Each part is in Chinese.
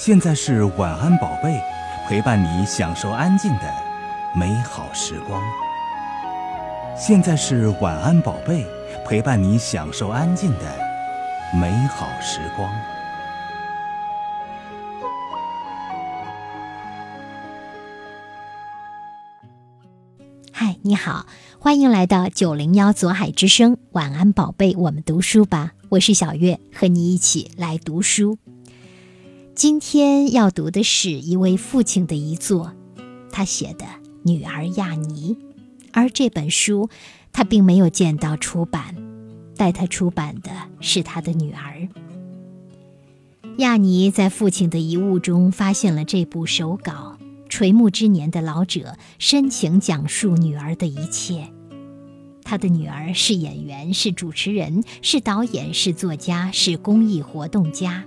现在是晚安宝贝，陪伴你享受安静的美好时光。现在是晚安宝贝，陪伴你享受安静的美好时光。嗨，你好，欢迎来到九零幺左海之声，晚安宝贝，我们读书吧。我是小月，和你一起来读书。今天要读的是一位父亲的遗作，他写的《女儿亚妮》，而这本书他并没有见到出版，带他出版的是他的女儿。亚妮在父亲的遗物中发现了这部手稿，垂暮之年的老者深情讲述女儿的一切。他的女儿是演员，是主持人，是导演，是作家，是公益活动家。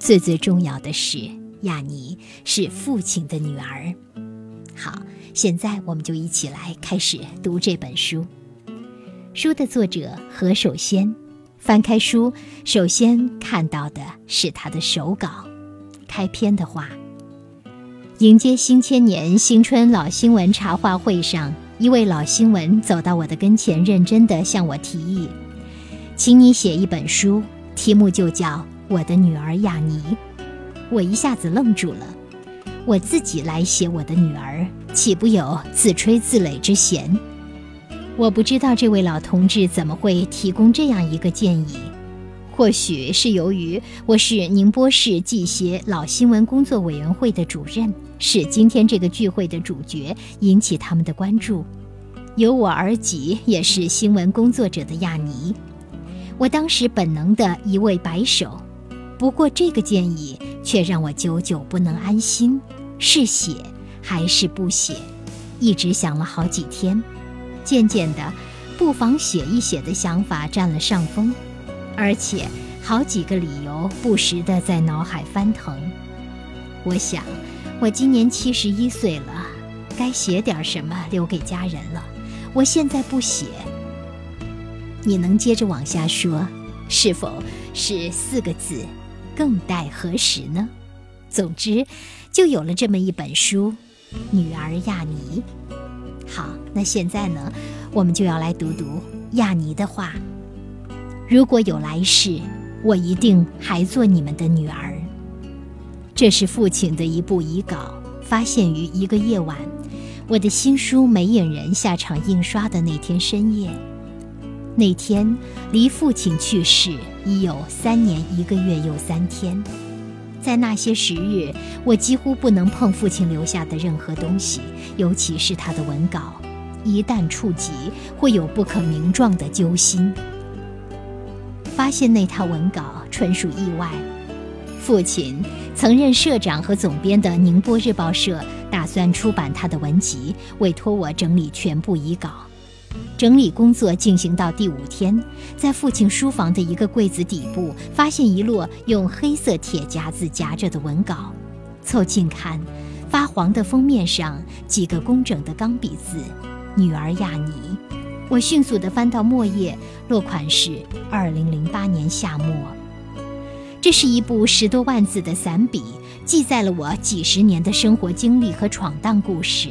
最最重要的是，亚尼是父亲的女儿。好，现在我们就一起来开始读这本书。书的作者何守先，翻开书，首先看到的是他的手稿。开篇的话：迎接新千年新春老新闻茶话会上，一位老新闻走到我的跟前，认真地向我提议，请你写一本书，题目就叫。我的女儿亚妮，我一下子愣住了。我自己来写我的女儿，岂不有自吹自擂之嫌？我不知道这位老同志怎么会提供这样一个建议。或许是由于我是宁波市记协老新闻工作委员会的主任，是今天这个聚会的主角，引起他们的关注。由我而己，也是新闻工作者的亚妮，我当时本能的一位摆手。不过这个建议却让我久久不能安心，是写还是不写？一直想了好几天，渐渐的，不妨写一写的想法占了上风，而且好几个理由不时的在脑海翻腾。我想，我今年七十一岁了，该写点什么留给家人了。我现在不写，你能接着往下说？是否是四个字？更待何时呢？总之，就有了这么一本书，《女儿亚妮》。好，那现在呢，我们就要来读读亚妮的话：如果有来世，我一定还做你们的女儿。这是父亲的一部遗稿，发现于一个夜晚，我的新书《没眼人》下场印刷的那天深夜。那天离父亲去世已有三年一个月又三天，在那些时日，我几乎不能碰父亲留下的任何东西，尤其是他的文稿，一旦触及，会有不可名状的揪心。发现那套文稿纯属意外，父亲曾任社长和总编的宁波日报社打算出版他的文集，委托我整理全部遗稿。整理工作进行到第五天，在父亲书房的一个柜子底部，发现一摞用黑色铁夹子夹着的文稿。凑近看，发黄的封面上几个工整的钢笔字：“女儿亚妮。”我迅速地翻到末页，落款是“二零零八年夏末”。这是一部十多万字的散笔，记载了我几十年的生活经历和闯荡故事，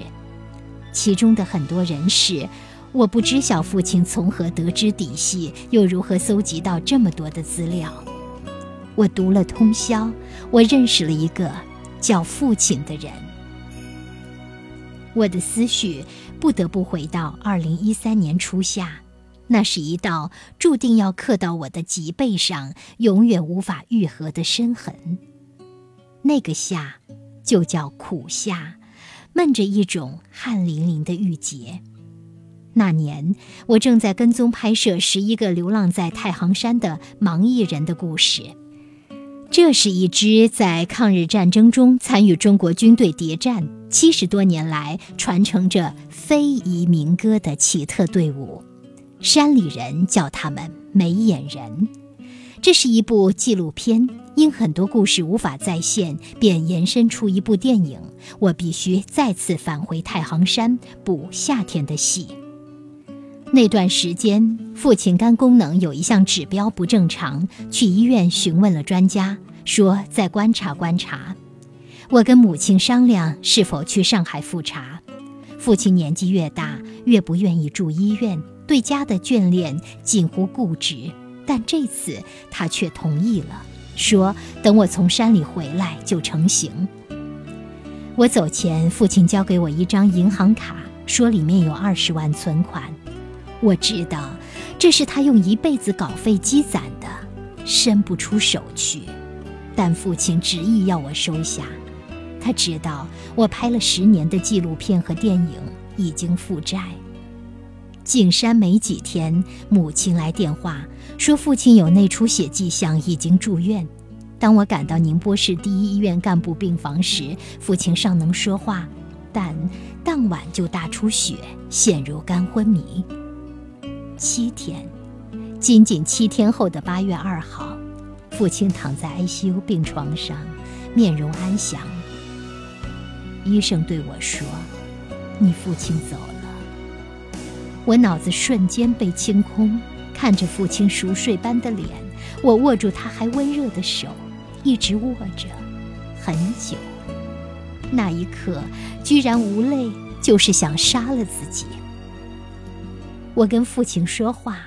其中的很多人事。我不知晓父亲从何得知底细，又如何搜集到这么多的资料。我读了通宵，我认识了一个叫父亲的人。我的思绪不得不回到二零一三年初夏，那是一道注定要刻到我的脊背上、永远无法愈合的深痕。那个夏，就叫苦夏，闷着一种汗淋淋的郁结。那年，我正在跟踪拍摄十一个流浪在太行山的盲艺人的故事。这是一支在抗日战争中参与中国军队谍战、七十多年来传承着非遗民歌的奇特队伍。山里人叫他们“没眼人”。这是一部纪录片，因很多故事无法再现，便延伸出一部电影。我必须再次返回太行山补夏天的戏。那段时间，父亲肝功能有一项指标不正常，去医院询问了专家，说再观察观察。我跟母亲商量是否去上海复查。父亲年纪越大，越不愿意住医院，对家的眷恋近乎固执。但这次他却同意了，说等我从山里回来就成行。我走前，父亲交给我一张银行卡，说里面有二十万存款。我知道，这是他用一辈子稿费积攒的，伸不出手去。但父亲执意要我收下。他知道我拍了十年的纪录片和电影已经负债。进山没几天，母亲来电话说父亲有内出血迹象，已经住院。当我赶到宁波市第一医院干部病房时，父亲尚能说话，但当晚就大出血，陷入肝昏迷。七天，仅仅七天后的八月二号，父亲躺在 ICU 病床上，面容安详。医生对我说：“你父亲走了。”我脑子瞬间被清空，看着父亲熟睡般的脸，我握住他还温热的手，一直握着，很久。那一刻，居然无泪，就是想杀了自己。我跟父亲说话，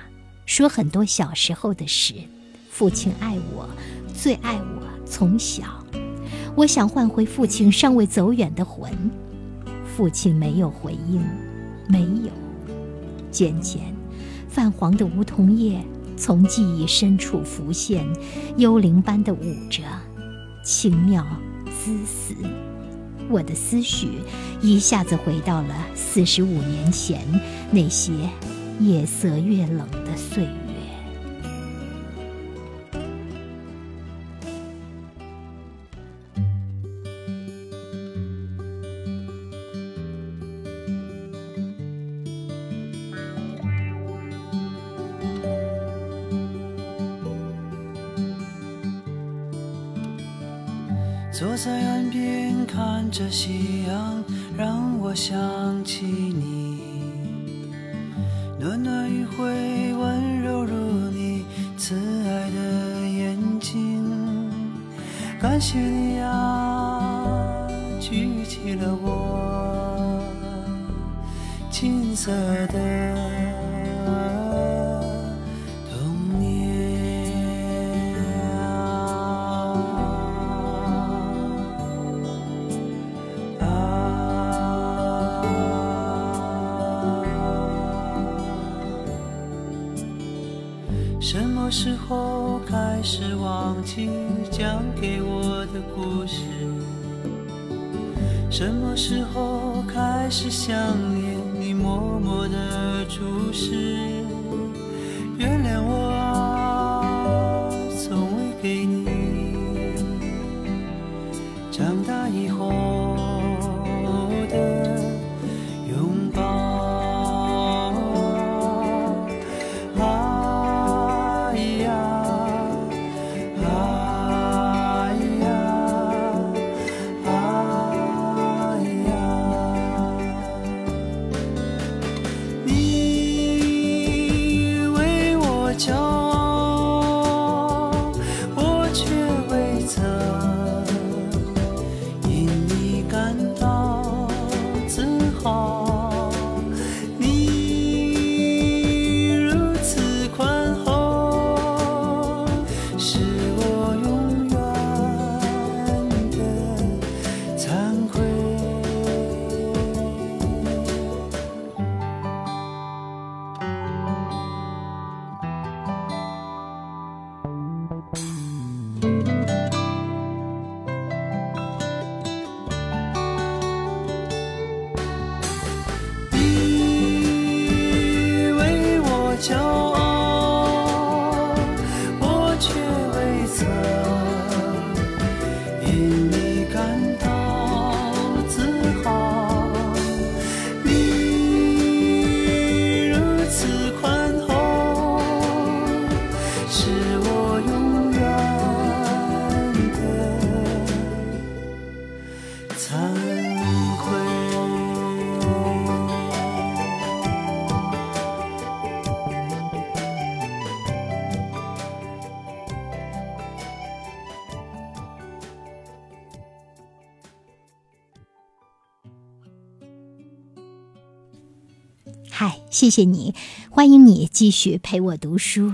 说很多小时候的事。父亲爱我，最爱我，从小。我想唤回父亲尚未走远的魂，父亲没有回应，没有。渐渐，泛黄的梧桐叶从记忆深处浮现，幽灵般的舞着，轻妙滋死。我的思绪一下子回到了四十五年前那些夜色越冷的岁月。感谢你啊，举起了我金色的。什么时候开始忘记讲给我的故事？什么时候开始想念你默默的注视？原谅我谢谢你，欢迎你继续陪我读书。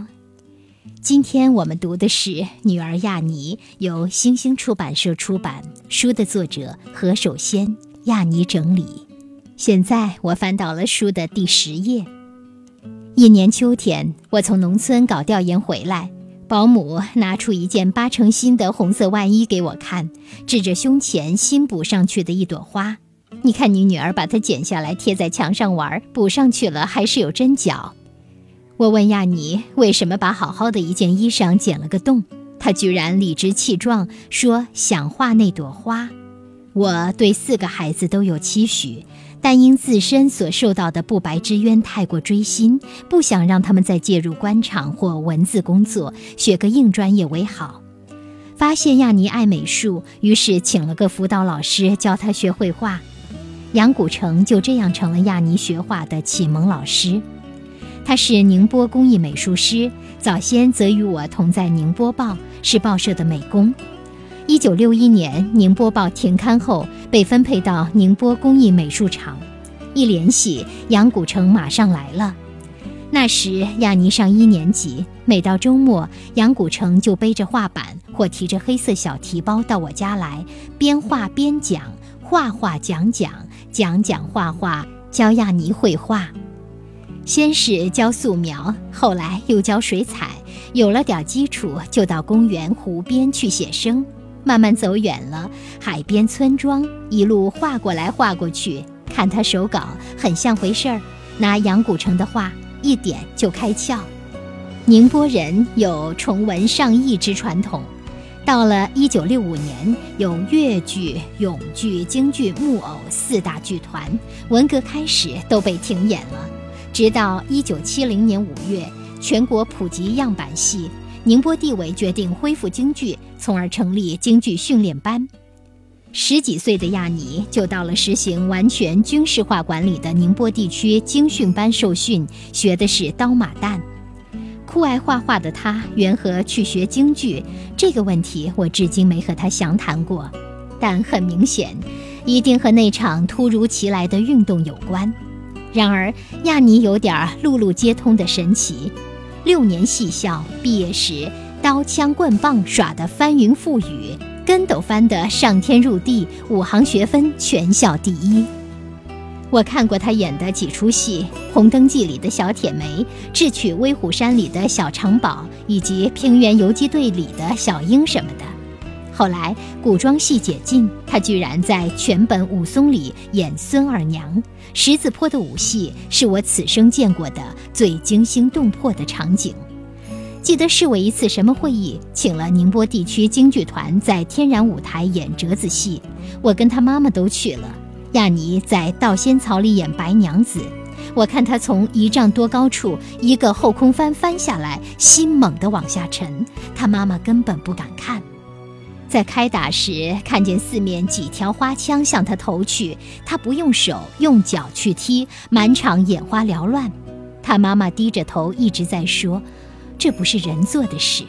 今天我们读的是《女儿亚妮》，由星星出版社出版，书的作者何守先、亚妮整理。现在我翻到了书的第十页。一年秋天，我从农村搞调研回来，保姆拿出一件八成新的红色外衣给我看，指着胸前新补上去的一朵花。你看，你女儿把它剪下来贴在墙上玩，补上去了还是有针脚。我问亚妮为什么把好好的一件衣裳剪了个洞，她居然理直气壮说想画那朵花。我对四个孩子都有期许，但因自身所受到的不白之冤太过锥心，不想让他们再介入官场或文字工作，学个硬专业为好。发现亚妮爱美术，于是请了个辅导老师教她学绘画。杨古城就这样成了亚妮学画的启蒙老师。他是宁波工艺美术师，早先则与我同在《宁波报》，是报社的美工。一九六一年，《宁波报》停刊后，被分配到宁波工艺美术厂。一联系，杨古城马上来了。那时亚妮上一年级，每到周末，杨古城就背着画板或提着黑色小提包到我家来，边画边讲，画画讲讲。讲讲画画，教亚妮绘画。先是教素描，后来又教水彩。有了点基础，就到公园、湖边去写生。慢慢走远了，海边、村庄，一路画过来画过去。看他手稿，很像回事儿。拿杨古城的画，一点就开窍。宁波人有崇文上意之传统。到了一九六五年，有越剧、永剧、京剧、木偶四大剧团。文革开始都被停演了，直到一九七零年五月，全国普及样板戏，宁波地委决定恢复京剧，从而成立京剧训练班。十几岁的亚尼就到了实行完全军事化管理的宁波地区京训班受训，学的是刀马旦。酷爱画画的他，缘何去学京剧？这个问题我至今没和他详谈过，但很明显，一定和那场突如其来的运动有关。然而，亚妮有点路路皆通的神奇。六年戏校毕业时，刀枪棍棒耍得翻云覆雨，跟斗翻得上天入地，五行学分全校第一。我看过他演的几出戏，《红灯记》里的小铁梅，《智取威虎山》里的小长宝，以及《平原游击队》里的小英什么的。后来古装戏解禁，他居然在全本武松里演孙二娘。十字坡的武戏是我此生见过的最惊心动魄的场景。记得市委一次什么会议，请了宁波地区京剧团在天然舞台演折子戏，我跟他妈妈都去了。亚妮在稻仙草里演白娘子，我看她从一丈多高处一个后空翻翻下来，心猛地往下沉。她妈妈根本不敢看。在开打时，看见四面几条花枪向她投去，她不用手，用脚去踢，满场眼花缭乱。她妈妈低着头一直在说：“这不是人做的事。”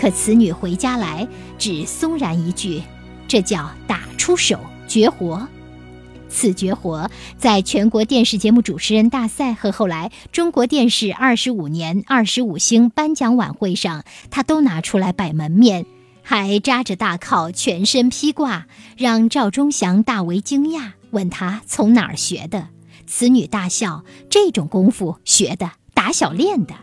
可此女回家来，只松然一句：“这叫打出手，绝活。”此绝活，在全国电视节目主持人大赛和后来中国电视二十五年二十五星颁奖晚会上，他都拿出来摆门面，还扎着大靠，全身披挂，让赵忠祥大为惊讶，问他从哪儿学的。此女大笑：“这种功夫学的，打小练的。”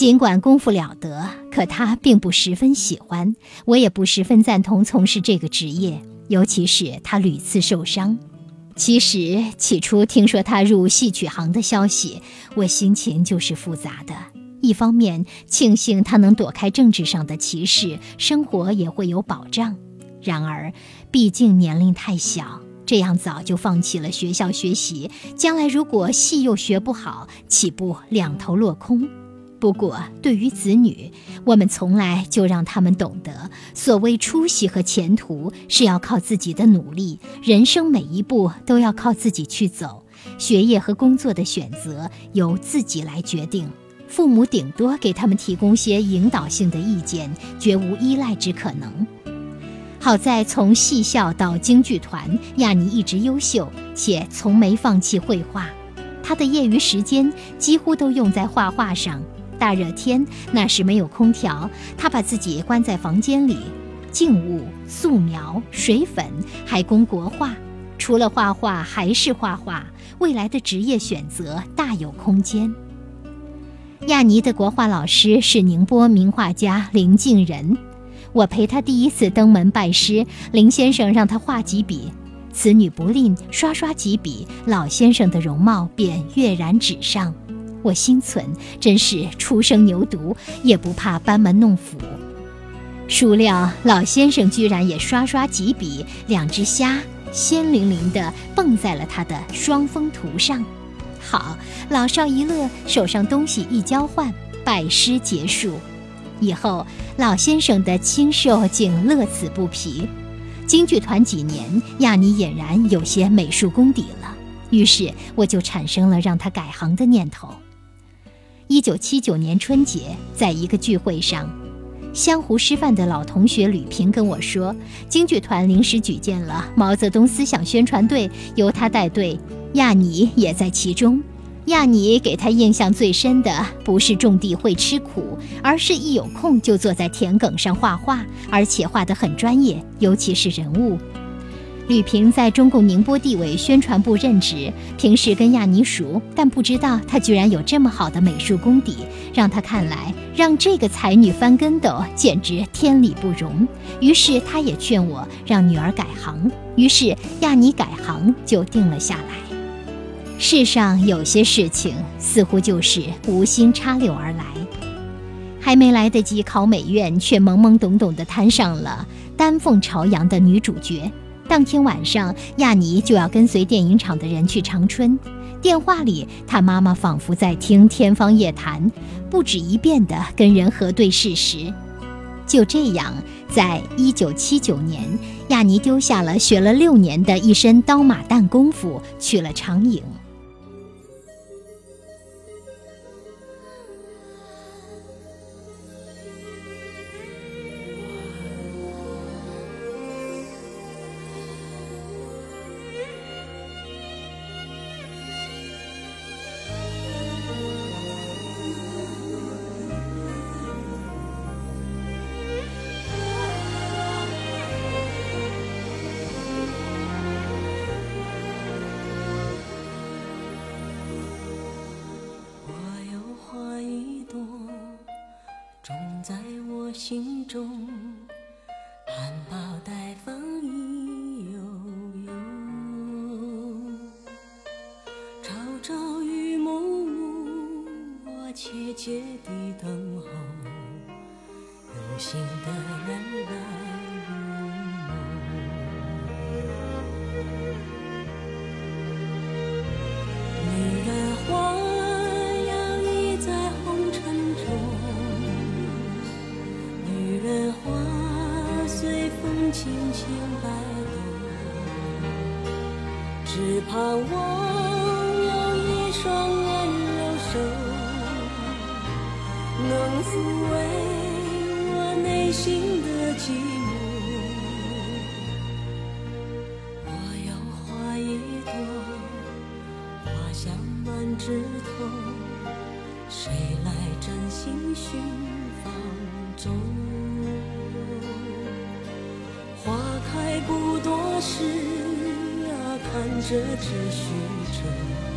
尽管功夫了得，可他并不十分喜欢，我也不十分赞同从事这个职业。尤其是他屡次受伤。其实起初听说他入戏曲行的消息，我心情就是复杂的。一方面庆幸他能躲开政治上的歧视，生活也会有保障；然而，毕竟年龄太小，这样早就放弃了学校学习，将来如果戏又学不好，岂不两头落空？不过，对于子女，我们从来就让他们懂得，所谓出息和前途是要靠自己的努力，人生每一步都要靠自己去走，学业和工作的选择由自己来决定，父母顶多给他们提供些引导性的意见，绝无依赖之可能。好在从戏校到京剧团，亚妮一直优秀，且从没放弃绘画。他的业余时间几乎都用在画画上。大热天，那时没有空调，他把自己关在房间里，静物、素描、水粉，还供国画。除了画画，还是画画。未来的职业选择大有空间。亚尼的国画老师是宁波名画家林敬仁，我陪他第一次登门拜师，林先生让他画几笔，此女不吝，刷刷几笔，老先生的容貌便跃然纸上。我心存，真是初生牛犊也不怕班门弄斧。孰料老先生居然也刷刷几笔，两只虾鲜灵灵地蹦在了他的双峰图上。好，老少一乐，手上东西一交换，拜师结束。以后老先生的清瘦竟乐此不疲。京剧团几年，亚尼俨然有些美术功底了，于是我就产生了让他改行的念头。一九七九年春节，在一个聚会上，湘湖师范的老同学吕平跟我说，京剧团临时举荐了毛泽东思想宣传队，由他带队，亚尼也在其中。亚尼给他印象最深的，不是种地会吃苦，而是一有空就坐在田埂上画画，而且画得很专业，尤其是人物。吕平在中共宁波地委宣传部任职，平时跟亚尼熟，但不知道他居然有这么好的美术功底，让他看来让这个才女翻跟斗简直天理不容。于是他也劝我让女儿改行，于是亚尼改行就定了下来。世上有些事情似乎就是无心插柳而来，还没来得及考美院，却懵懵懂懂地摊上了丹凤朝阳的女主角。当天晚上，亚尼就要跟随电影厂的人去长春。电话里，他妈妈仿佛在听天方夜谭，不止一遍地跟人核对事实。就这样，在一九七九年，亚尼丢下了学了六年的一身刀马旦功夫，去了长影。心的中？花开不多时。看着只虚着，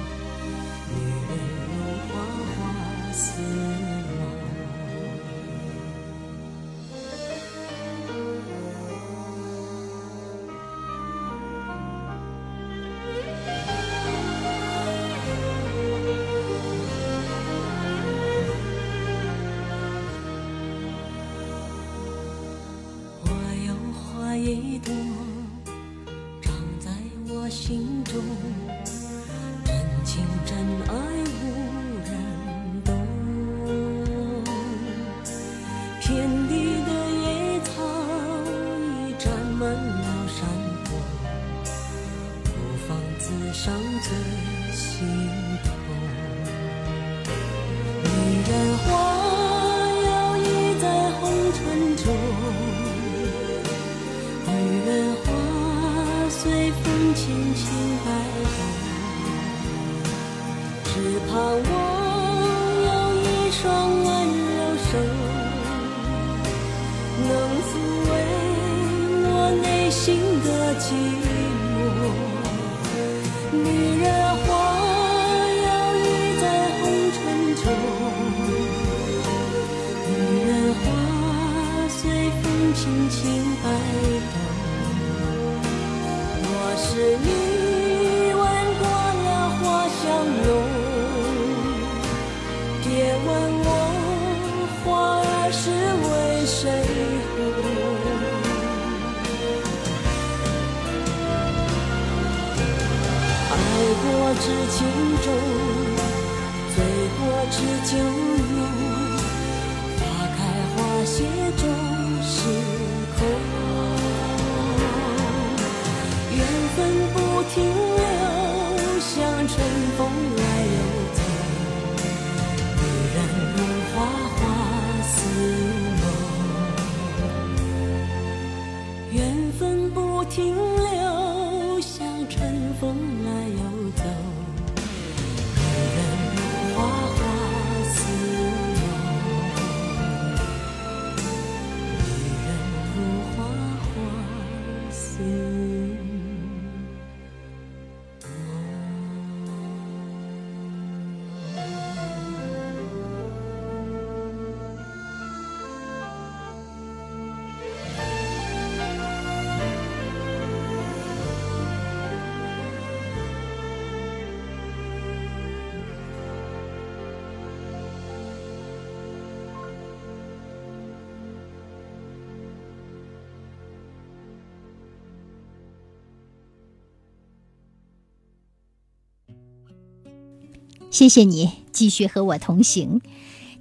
谢谢你继续和我同行。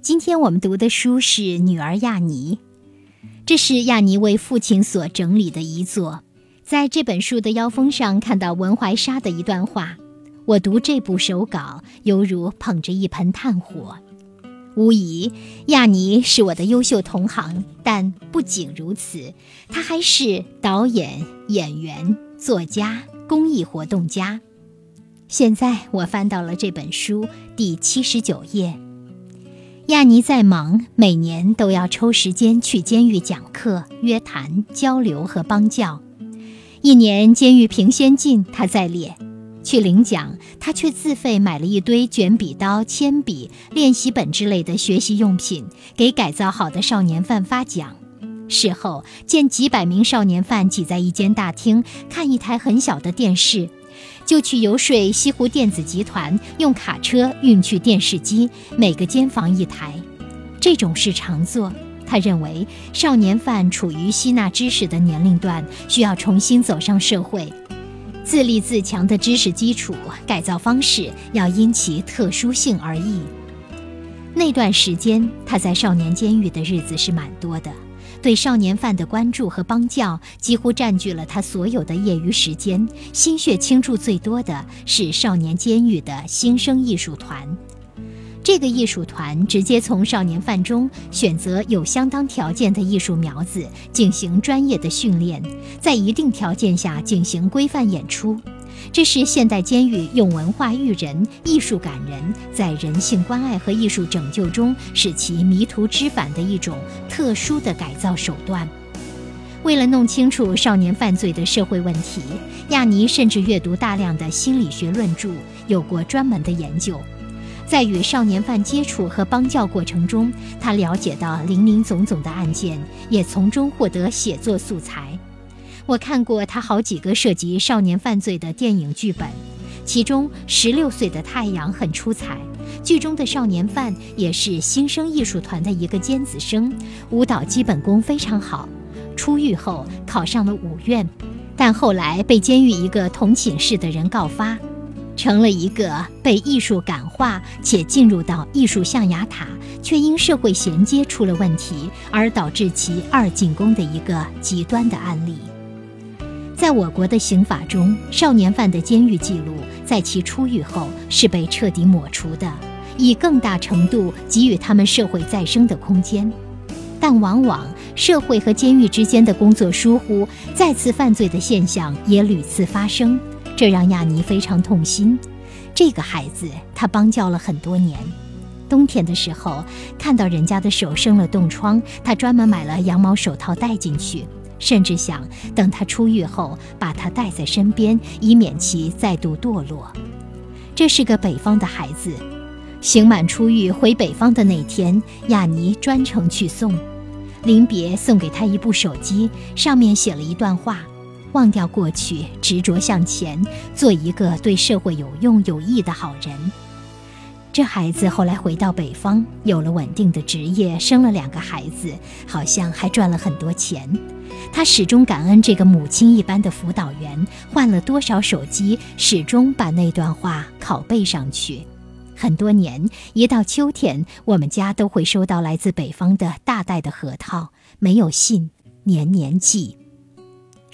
今天我们读的书是《女儿亚妮》，这是亚妮为父亲所整理的遗作。在这本书的腰封上看到文怀沙的一段话：“我读这部手稿，犹如捧着一盆炭火。”无疑，亚妮是我的优秀同行，但不仅如此，她还是导演、演员、作家、公益活动家。现在我翻到了这本书第七十九页。亚尼再忙，每年都要抽时间去监狱讲课、约谈、交流和帮教。一年监狱评先进，他在列；去领奖，他却自费买了一堆卷笔刀、铅笔、练习本之类的学习用品，给改造好的少年犯发奖。事后见几百名少年犯挤在一间大厅，看一台很小的电视。就去游说西湖电子集团用卡车运去电视机，每个间房一台。这种事常做。他认为少年犯处于吸纳知识的年龄段，需要重新走上社会。自立自强的知识基础改造方式要因其特殊性而异。那段时间，他在少年监狱的日子是蛮多的。对少年犯的关注和帮教几乎占据了他所有的业余时间，心血倾注最多的是少年监狱的新生艺术团。这个艺术团直接从少年犯中选择有相当条件的艺术苗子进行专业的训练，在一定条件下进行规范演出。这是现代监狱用文化育人、艺术感人，在人性关爱和艺术拯救中使其迷途知返的一种特殊的改造手段。为了弄清楚少年犯罪的社会问题，亚尼甚至阅读大量的心理学论著，有过专门的研究。在与少年犯接触和帮教过程中，他了解到林林总总的案件，也从中获得写作素材。我看过他好几个涉及少年犯罪的电影剧本，其中《十六岁的太阳》很出彩。剧中的少年犯也是新生艺术团的一个尖子生，舞蹈基本功非常好。出狱后考上了五院，但后来被监狱一个同寝室的人告发，成了一个被艺术感化且进入到艺术象牙塔，却因社会衔接出了问题而导致其二进宫的一个极端的案例。在我国的刑法中，少年犯的监狱记录在其出狱后是被彻底抹除的，以更大程度给予他们社会再生的空间。但往往社会和监狱之间的工作疏忽，再次犯罪的现象也屡次发生，这让亚妮非常痛心。这个孩子他帮教了很多年。冬天的时候，看到人家的手生了冻疮，他专门买了羊毛手套戴进去，甚至想等他出狱后把他带在身边，以免其再度堕落。这是个北方的孩子，刑满出狱回北方的那天，亚尼专程去送，临别送给他一部手机，上面写了一段话：忘掉过去，执着向前，做一个对社会有用有益的好人。这孩子后来回到北方，有了稳定的职业，生了两个孩子，好像还赚了很多钱。他始终感恩这个母亲一般的辅导员，换了多少手机，始终把那段话拷贝上去。很多年，一到秋天，我们家都会收到来自北方的大袋的核桃，没有信，年年寄。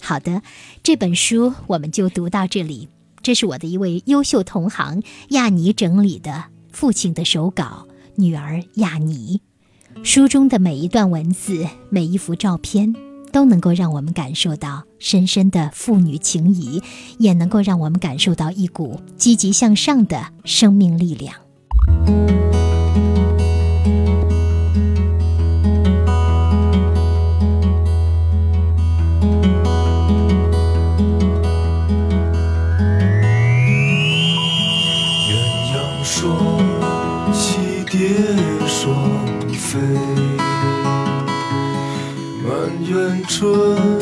好的，这本书我们就读到这里。这是我的一位优秀同行亚尼整理的。父亲的手稿，女儿亚尼。书中的每一段文字，每一幅照片，都能够让我们感受到深深的父女情谊，也能够让我们感受到一股积极向上的生命力量。春。